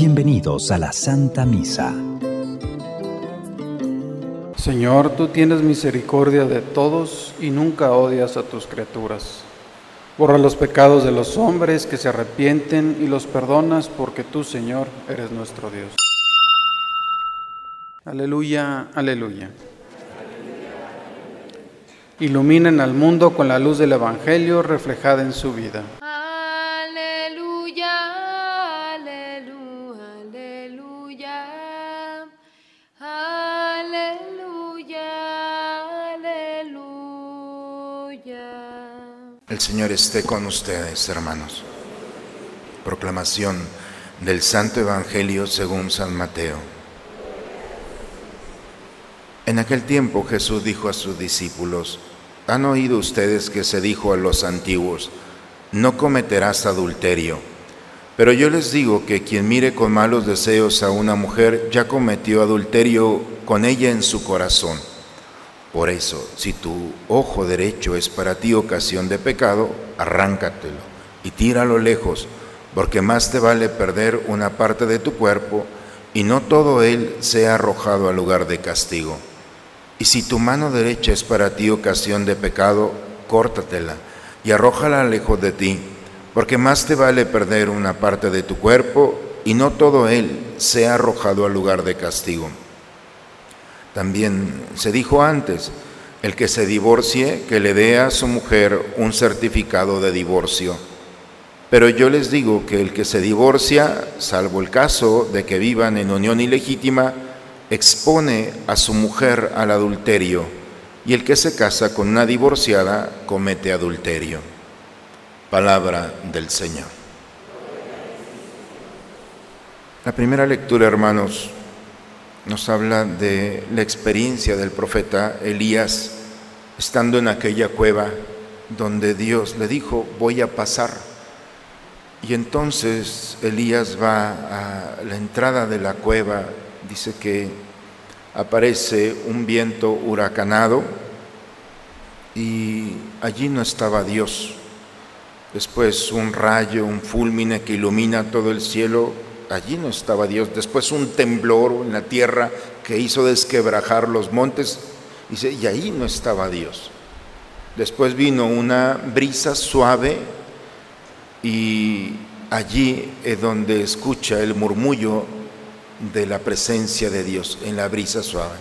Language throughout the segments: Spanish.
Bienvenidos a la Santa Misa. Señor, tú tienes misericordia de todos y nunca odias a tus criaturas. Borra los pecados de los hombres que se arrepienten y los perdonas porque tú, Señor, eres nuestro Dios. Aleluya, aleluya. Iluminen al mundo con la luz del Evangelio reflejada en su vida. El Señor esté con ustedes, hermanos. Proclamación del Santo Evangelio según San Mateo. En aquel tiempo Jesús dijo a sus discípulos, ¿han oído ustedes que se dijo a los antiguos, no cometerás adulterio? Pero yo les digo que quien mire con malos deseos a una mujer ya cometió adulterio con ella en su corazón. Por eso, si tu ojo derecho es para ti ocasión de pecado, arráncatelo y tíralo lejos, porque más te vale perder una parte de tu cuerpo y no todo él sea arrojado al lugar de castigo. Y si tu mano derecha es para ti ocasión de pecado, córtatela y arrójala lejos de ti, porque más te vale perder una parte de tu cuerpo y no todo él sea arrojado al lugar de castigo. También se dijo antes, el que se divorcie, que le dé a su mujer un certificado de divorcio. Pero yo les digo que el que se divorcia, salvo el caso de que vivan en unión ilegítima, expone a su mujer al adulterio, y el que se casa con una divorciada comete adulterio. Palabra del Señor. La primera lectura, hermanos, nos habla de la experiencia del profeta Elías estando en aquella cueva donde Dios le dijo, voy a pasar. Y entonces Elías va a la entrada de la cueva, dice que aparece un viento huracanado y allí no estaba Dios. Después un rayo, un fulmine que ilumina todo el cielo allí no estaba Dios. Después un temblor en la tierra que hizo desquebrajar los montes, dice, y ahí no estaba Dios. Después vino una brisa suave y allí es donde escucha el murmullo de la presencia de Dios, en la brisa suave.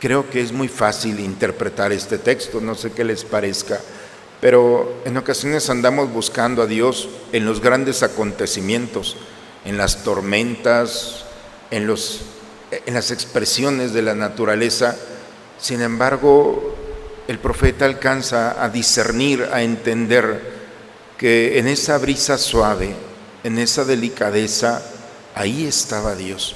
Creo que es muy fácil interpretar este texto, no sé qué les parezca, pero en ocasiones andamos buscando a Dios en los grandes acontecimientos en las tormentas, en, los, en las expresiones de la naturaleza. Sin embargo, el profeta alcanza a discernir, a entender que en esa brisa suave, en esa delicadeza, ahí estaba Dios.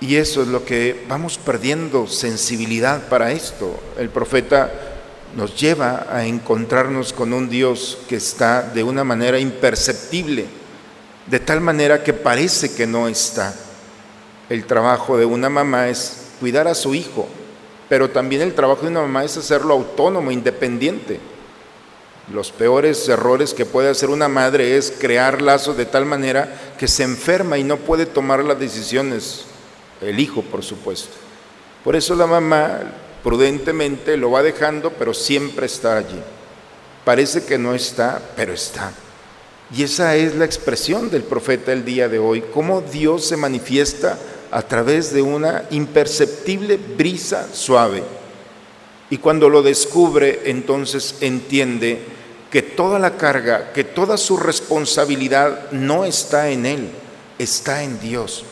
Y eso es lo que vamos perdiendo sensibilidad para esto. El profeta nos lleva a encontrarnos con un Dios que está de una manera imperceptible de tal manera que parece que no está. El trabajo de una mamá es cuidar a su hijo, pero también el trabajo de una mamá es hacerlo autónomo, independiente. Los peores errores que puede hacer una madre es crear lazos de tal manera que se enferma y no puede tomar las decisiones, el hijo por supuesto. Por eso la mamá prudentemente lo va dejando, pero siempre está allí. Parece que no está, pero está. Y esa es la expresión del profeta el día de hoy, cómo Dios se manifiesta a través de una imperceptible brisa suave. Y cuando lo descubre, entonces entiende que toda la carga, que toda su responsabilidad no está en él, está en Dios.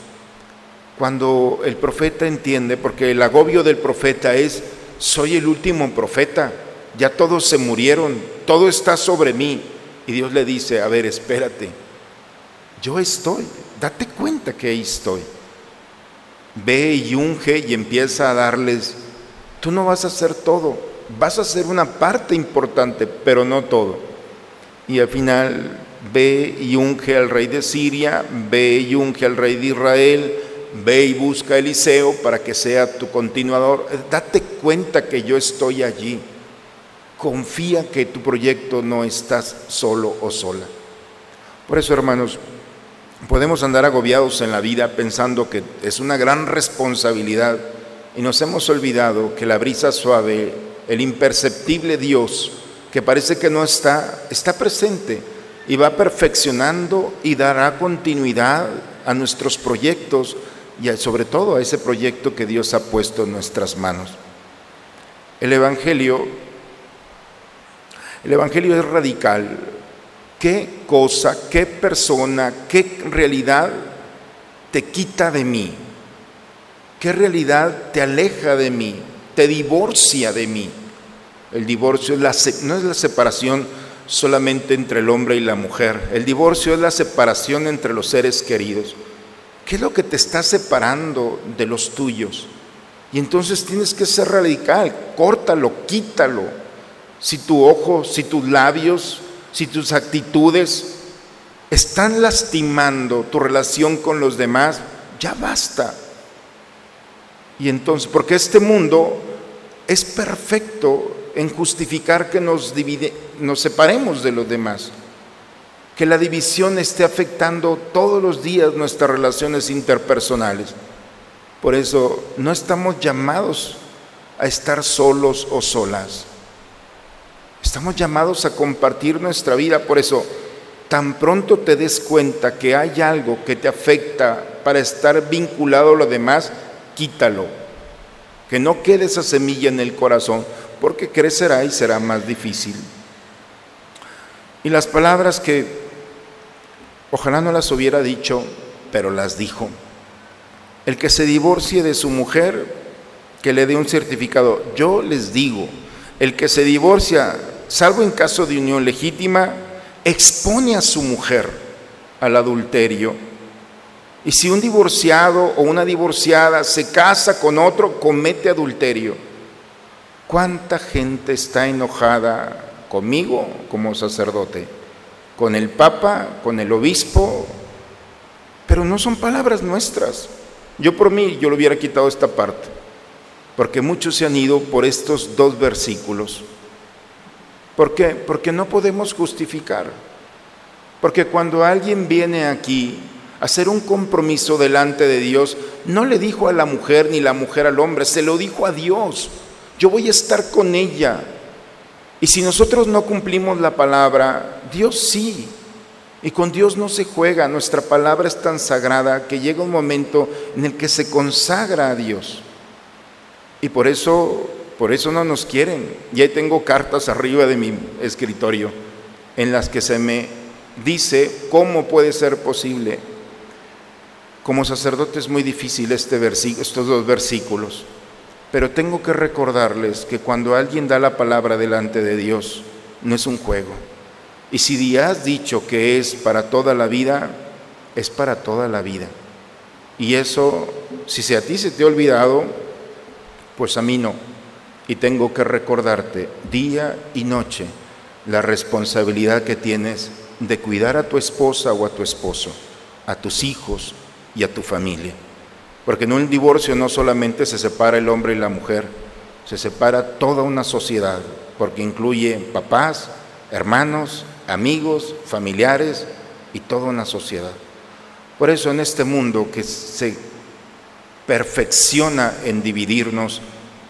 Cuando el profeta entiende, porque el agobio del profeta es, soy el último profeta, ya todos se murieron, todo está sobre mí, y Dios le dice, a ver, espérate, yo estoy, date cuenta que ahí estoy. Ve y unge y empieza a darles, tú no vas a hacer todo, vas a hacer una parte importante, pero no todo. Y al final ve y unge al rey de Siria, ve y unge al rey de Israel, ve y busca a Eliseo para que sea tu continuador. Date cuenta que yo estoy allí. Confía que tu proyecto no estás solo o sola. Por eso, hermanos, podemos andar agobiados en la vida pensando que es una gran responsabilidad y nos hemos olvidado que la brisa suave, el imperceptible Dios, que parece que no está, está presente y va perfeccionando y dará continuidad a nuestros proyectos y sobre todo a ese proyecto que Dios ha puesto en nuestras manos. El Evangelio, el Evangelio es radical. ¿Qué cosa, qué persona, qué realidad te quita de mí? ¿Qué realidad te aleja de mí? Te divorcia de mí. El divorcio no es la separación solamente entre el hombre y la mujer. El divorcio es la separación entre los seres queridos. ¿Qué es lo que te está separando de los tuyos? Y entonces tienes que ser radical, córtalo, quítalo. Si tu ojo, si tus labios, si tus actitudes están lastimando tu relación con los demás, ya basta. Y entonces, porque este mundo es perfecto en justificar que nos, divide, nos separemos de los demás, que la división esté afectando todos los días nuestras relaciones interpersonales. Por eso no estamos llamados a estar solos o solas. Estamos llamados a compartir nuestra vida. Por eso, tan pronto te des cuenta que hay algo que te afecta para estar vinculado a lo demás, quítalo. Que no quede esa semilla en el corazón porque crecerá y será más difícil. Y las palabras que ojalá no las hubiera dicho, pero las dijo. El que se divorcie de su mujer, que le dé un certificado. Yo les digo, el que se divorcia, salvo en caso de unión legítima, expone a su mujer al adulterio. Y si un divorciado o una divorciada se casa con otro, comete adulterio. ¿Cuánta gente está enojada conmigo como sacerdote? Con el Papa, con el obispo, pero no son palabras nuestras. Yo por mí, yo le hubiera quitado esta parte, porque muchos se han ido por estos dos versículos. ¿Por qué? Porque no podemos justificar. Porque cuando alguien viene aquí a hacer un compromiso delante de Dios, no le dijo a la mujer ni la mujer al hombre, se lo dijo a Dios yo voy a estar con ella. Y si nosotros no cumplimos la palabra, Dios sí. Y con Dios no se juega, nuestra palabra es tan sagrada que llega un momento en el que se consagra a Dios. Y por eso, por eso no nos quieren. Y ahí tengo cartas arriba de mi escritorio en las que se me dice cómo puede ser posible. Como sacerdote es muy difícil este estos dos versículos. Pero tengo que recordarles que cuando alguien da la palabra delante de Dios, no es un juego. Y si has dicho que es para toda la vida, es para toda la vida. Y eso, si a ti se te ha olvidado, pues a mí no. Y tengo que recordarte día y noche la responsabilidad que tienes de cuidar a tu esposa o a tu esposo, a tus hijos y a tu familia. Porque en un divorcio no solamente se separa el hombre y la mujer, se separa toda una sociedad, porque incluye papás, hermanos, amigos, familiares y toda una sociedad. Por eso en este mundo que se perfecciona en dividirnos,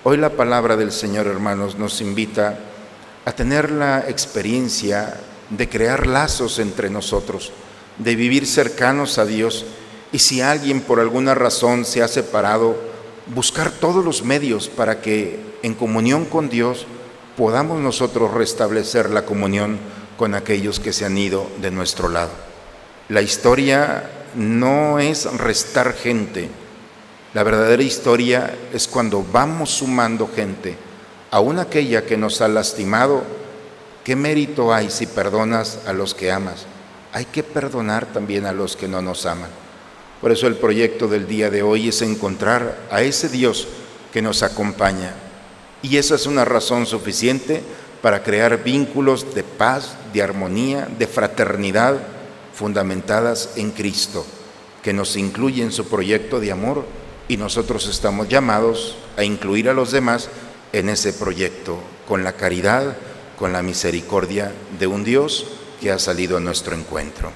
hoy la palabra del Señor, hermanos, nos invita a tener la experiencia de crear lazos entre nosotros, de vivir cercanos a Dios y si alguien por alguna razón se ha separado, buscar todos los medios para que en comunión con Dios podamos nosotros restablecer la comunión con aquellos que se han ido de nuestro lado. La historia no es restar gente, la verdadera historia es cuando vamos sumando gente, aún aquella que nos ha lastimado, ¿qué mérito hay si perdonas a los que amas? Hay que perdonar también a los que no nos aman. Por eso el proyecto del día de hoy es encontrar a ese Dios que nos acompaña. Y esa es una razón suficiente para crear vínculos de paz, de armonía, de fraternidad fundamentadas en Cristo, que nos incluye en su proyecto de amor y nosotros estamos llamados a incluir a los demás en ese proyecto, con la caridad, con la misericordia de un Dios que ha salido a nuestro encuentro.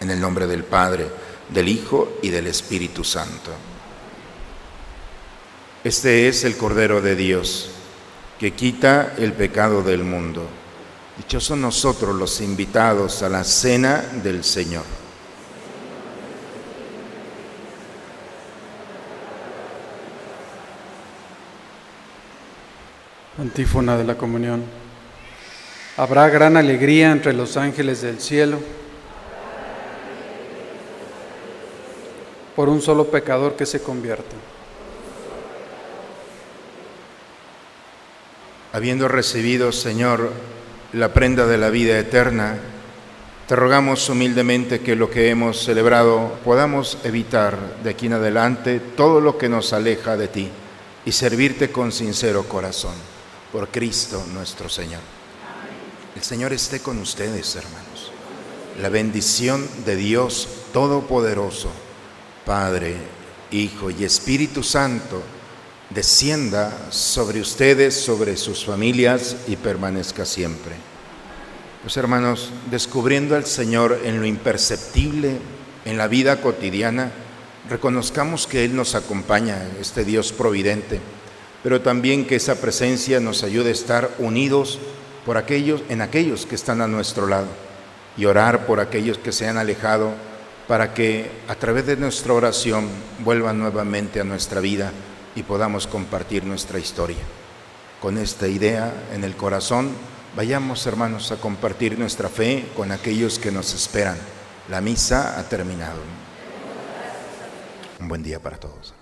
En el nombre del Padre, del Hijo y del Espíritu Santo. Este es el Cordero de Dios, que quita el pecado del mundo. Dichosos nosotros los invitados a la cena del Señor. Antífona de la comunión. Habrá gran alegría entre los ángeles del cielo por un solo pecador que se convierte. Habiendo recibido, Señor, la prenda de la vida eterna, te rogamos humildemente que lo que hemos celebrado podamos evitar de aquí en adelante todo lo que nos aleja de ti y servirte con sincero corazón. Por Cristo nuestro Señor. El Señor esté con ustedes, hermanos. La bendición de Dios Todopoderoso, Padre, Hijo y Espíritu Santo, descienda sobre ustedes, sobre sus familias y permanezca siempre. Pues hermanos, descubriendo al Señor en lo imperceptible, en la vida cotidiana, reconozcamos que Él nos acompaña, este Dios providente, pero también que esa presencia nos ayude a estar unidos por aquellos, en aquellos que están a nuestro lado y orar por aquellos que se han alejado para que a través de nuestra oración vuelvan nuevamente a nuestra vida y podamos compartir nuestra historia. Con esta idea en el corazón, vayamos hermanos a compartir nuestra fe con aquellos que nos esperan. La misa ha terminado. Un buen día para todos.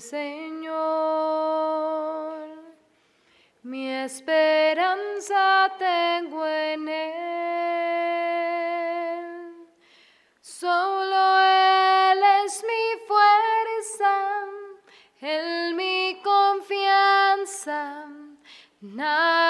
Señor. Mi esperanza tengo en Él. Solo Él es mi fuerza, Él mi confianza. Nada